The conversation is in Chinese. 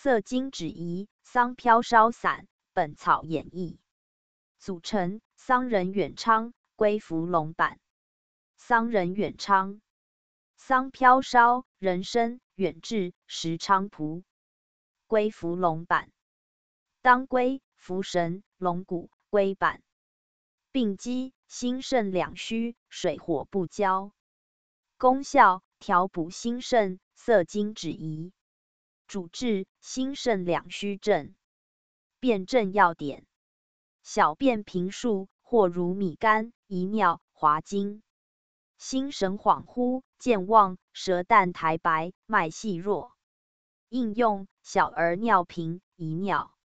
色经止遗，桑飘烧散，本草演义。组成：桑仁远昌，归服龙板。桑仁远昌，桑飘烧，人参，远志，石菖蒲，归服龙板。当归、茯神、龙骨、龟板。病机：心肾两虚，水火不交。功效：调补心肾，色经止遗。主治：心肾两虚症。辨证要点：小便频数或如米干、遗尿、滑精。心神恍惚、健忘、舌淡苔白、脉细弱。应用：小儿尿频、遗尿。